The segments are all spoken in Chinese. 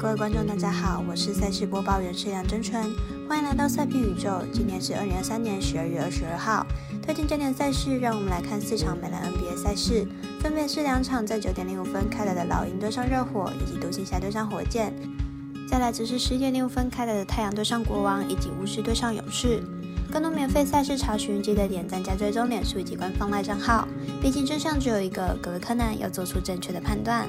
各位观众，大家好，我是赛事播报员是梁真纯，欢迎来到赛评宇宙。今天是二零二三年十二月二十二号，推荐焦点赛事，让我们来看四场美篮 NBA 赛事，分别是两场在九点零五分开来的老鹰对上热火，以及独行侠对上火箭。再来则是十一点零五分开来的太阳对上国王，以及巫师对上勇士。更多免费赛事查询，记得点赞加追踪脸书以及官方赖账号。毕竟真相只有一个，各位柯南要做出正确的判断。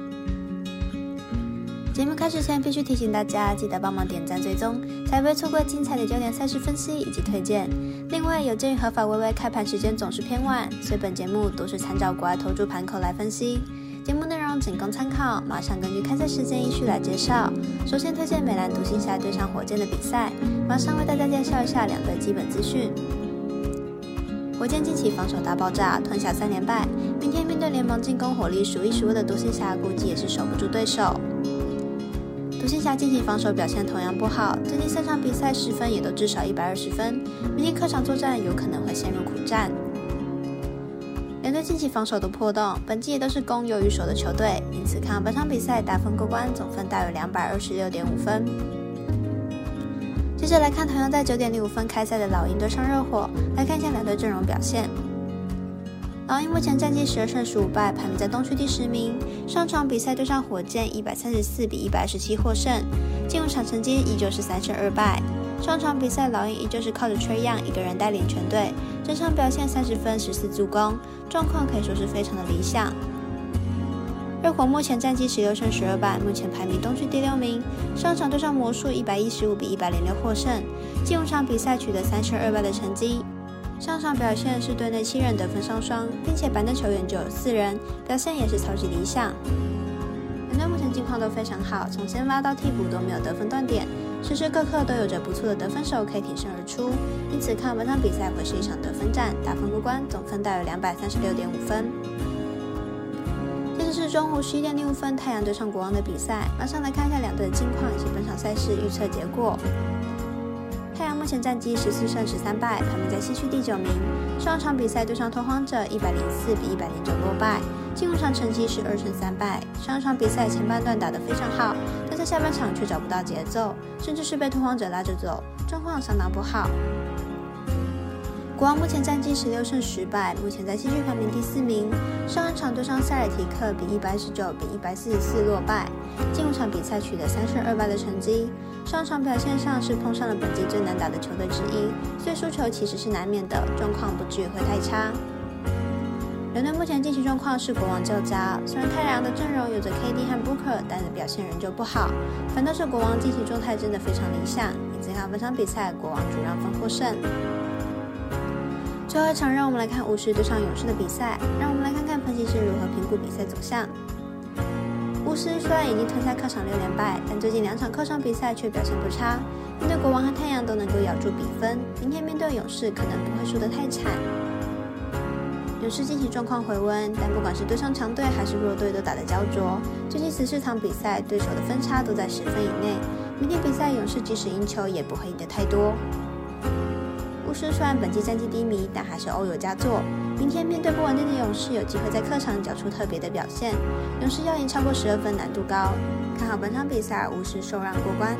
节目开始前，必须提醒大家，记得帮忙点赞、追踪，才不会错过精彩的焦点赛事分析以及推荐。另外，有鉴于合法微微开盘时间总是偏晚，所以本节目都是参照国外投注盘口来分析。节目内容仅供参考，马上根据开赛时间依序来介绍。首先推荐美兰独行侠对上火箭的比赛，马上为大家介绍一下两队基本资讯。火箭近期防守大爆炸，吞下三连败，明天面对联盟进攻火力数一数二的独行侠，估计也是守不住对手。独行侠近期防守表现同样不好，最近三场比赛失分也都至少一百二十分，明天客场作战有可能会陷入苦战。两队近期防守都破洞，本季也都是攻优于守的球队，因此看本场比赛打分过关，总分大约两百二十六点五分。接着来看同样在九点零五分开赛的老鹰对上热火，来看一下两队阵容表现。老鹰目前战绩十二胜十五败，排名在东区第十名。上场比赛对上火箭，一百三十四比一百十七获胜。进入场成绩依旧是三胜二败。上场比赛老鹰依旧是靠着崔样一个人带领全队，整场表现三十分十四助攻，状况可以说是非常的理想。热火目前战绩十六胜十二败，目前排名东区第六名。上场对上魔术，一百一十五比一百零六获胜。进入场比赛取得三胜二败的成绩。上场表现是队内七人得分上双，并且板凳球员就有四人，表现也是超级理想。两队目前近况都非常好，从先发到替补都没有得分断点，时时刻刻都有着不错的得分手可以挺身而出，因此看本场比赛会是一场得分战，打分过关，总分大约两百三十六点五分。接着是中午十一点零五分太阳对上国王的比赛，马上来看一下两队的近况以及本场赛事预测结果。太阳目前战绩十四胜十三败，排名在西区第九名。上场比赛对上拓荒者，一百零四比一百零九落败。进入场成绩是二胜三败。上场比赛前半段打得非常好，但在下半场却找不到节奏，甚至是被拓荒者拉着走，状况相当不好。国王目前战绩十六胜十败，目前在西区排名第四名。上一场对上塞尔提克，比一百十九比一百四十四落败。进入场比赛取得三胜二败的成绩。上场表现上是碰上了本季最难打的球队之一，所以输球其实是难免的，状况不至于会太差。人队目前近期状况是国王较佳，虽然太阳的阵容有着 KD 和 Booker，但是表现仍旧不好，反倒是国王近期状态真的非常理想。因此看本场比赛国王主让分获胜。最后一场，让我们来看巫师对上勇士的比赛。让我们来看看分析师如何评估比赛走向。巫师虽然已经吞下客场六连败，但最近两场客场比赛却表现不差。面对国王和太阳都能够咬住比分，明天面对勇士可能不会输得太惨。勇士近期状况回温，但不管是对上强队还是弱队都打得焦灼。最近十四场比赛，对手的分差都在十分以内。明天比赛勇士即使赢球，也不会赢得太多。勇士虽然本季战绩低迷，但还是欧有佳作。明天面对不稳定的勇士，有机会在客场缴出特别的表现。勇士要赢超过十二分难度高，看好本场比赛巫师受让过关。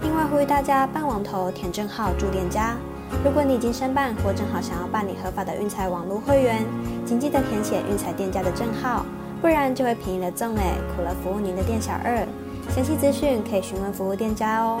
另外呼吁大家办网投填证号助店家。如果你已经申办或正好想要办理合法的运彩网络会员，请记得填写运彩店家的证号，不然就会便宜了赠哎，苦了服务您的店小二。详细资讯可以询问服务店家哦。